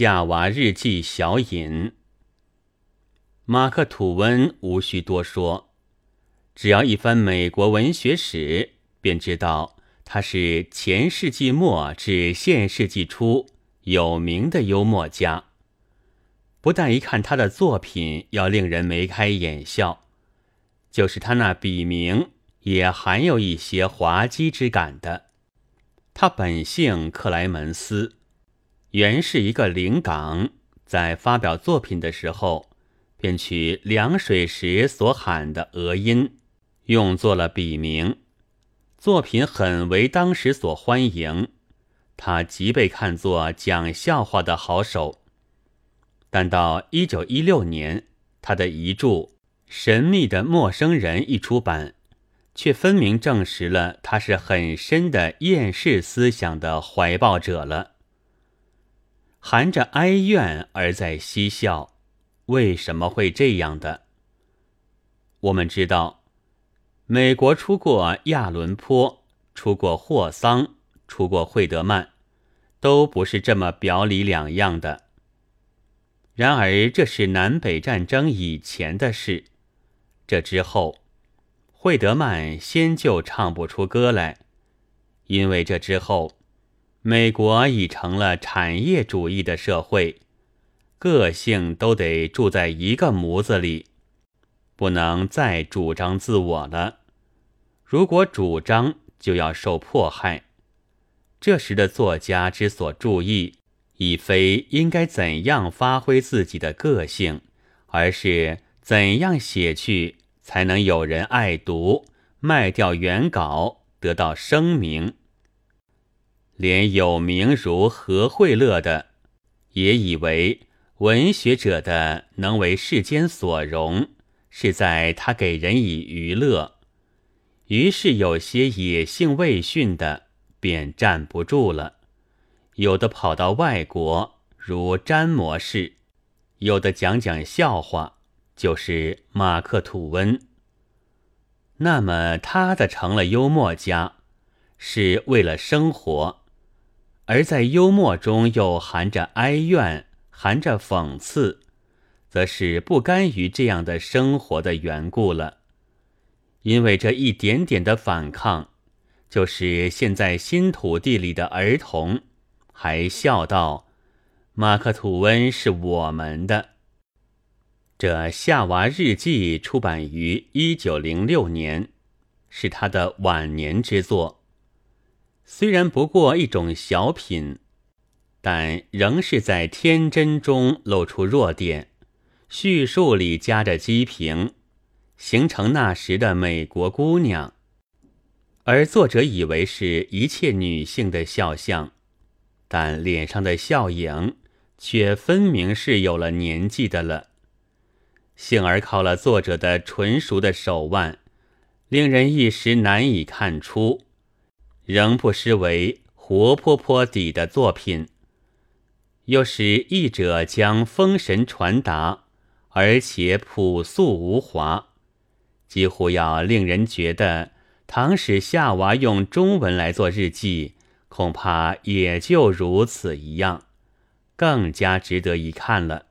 夏娃日记小引。马克吐温无需多说，只要一翻美国文学史，便知道他是前世纪末至现世纪初有名的幽默家。不但一看他的作品要令人眉开眼笑，就是他那笔名也含有一些滑稽之感的。他本姓克莱门斯，原是一个临港，在发表作品的时候，便取凉水时所喊的俄音，用作了笔名。作品很为当时所欢迎，他即被看作讲笑话的好手。但到一九一六年，他的遗著《神秘的陌生人》一出版，却分明证实了他是很深的厌世思想的怀抱者了。含着哀怨而在嬉笑，为什么会这样的？我们知道，美国出过亚伦坡，出过霍桑，出过惠德曼，都不是这么表里两样的。然而，这是南北战争以前的事。这之后，惠德曼先就唱不出歌来，因为这之后，美国已成了产业主义的社会，个性都得住在一个模子里，不能再主张自我了。如果主张，就要受迫害。这时的作家之所注意。已非应该怎样发挥自己的个性，而是怎样写去才能有人爱读，卖掉原稿得到声名。连有名如何惠勒的，也以为文学者的能为世间所容，是在他给人以娱乐。于是有些野性未驯的，便站不住了。有的跑到外国，如詹模式；有的讲讲笑话，就是马克吐温。那么他的成了幽默家，是为了生活；而在幽默中又含着哀怨，含着讽刺，则是不甘于这样的生活的缘故了。因为这一点点的反抗，就是现在新土地里的儿童。还笑道：“马克吐温是我们的。”这《夏娃日记》出版于一九零六年，是他的晚年之作。虽然不过一种小品，但仍是在天真中露出弱点，叙述里夹着讥评，形成那时的美国姑娘，而作者以为是一切女性的肖像。但脸上的笑影，却分明是有了年纪的了。幸而靠了作者的纯熟的手腕，令人一时难以看出，仍不失为活泼泼底的作品。又使译者将风神传达，而且朴素无华，几乎要令人觉得，倘使夏娃用中文来做日记。恐怕也就如此一样，更加值得一看了。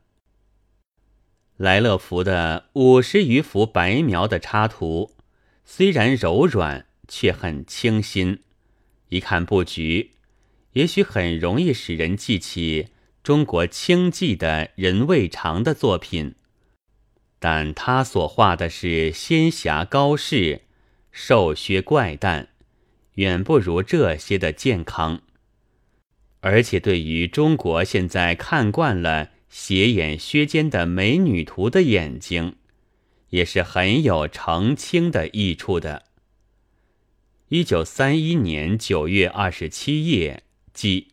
莱勒福的五十余幅白描的插图，虽然柔软，却很清新。一看布局，也许很容易使人记起中国清寂的人未尝的作品，但他所画的是仙侠高士，瘦削怪诞。远不如这些的健康，而且对于中国现在看惯了斜眼削尖的美女图的眼睛，也是很有澄清的益处的。一九三一年九月二十七夜，即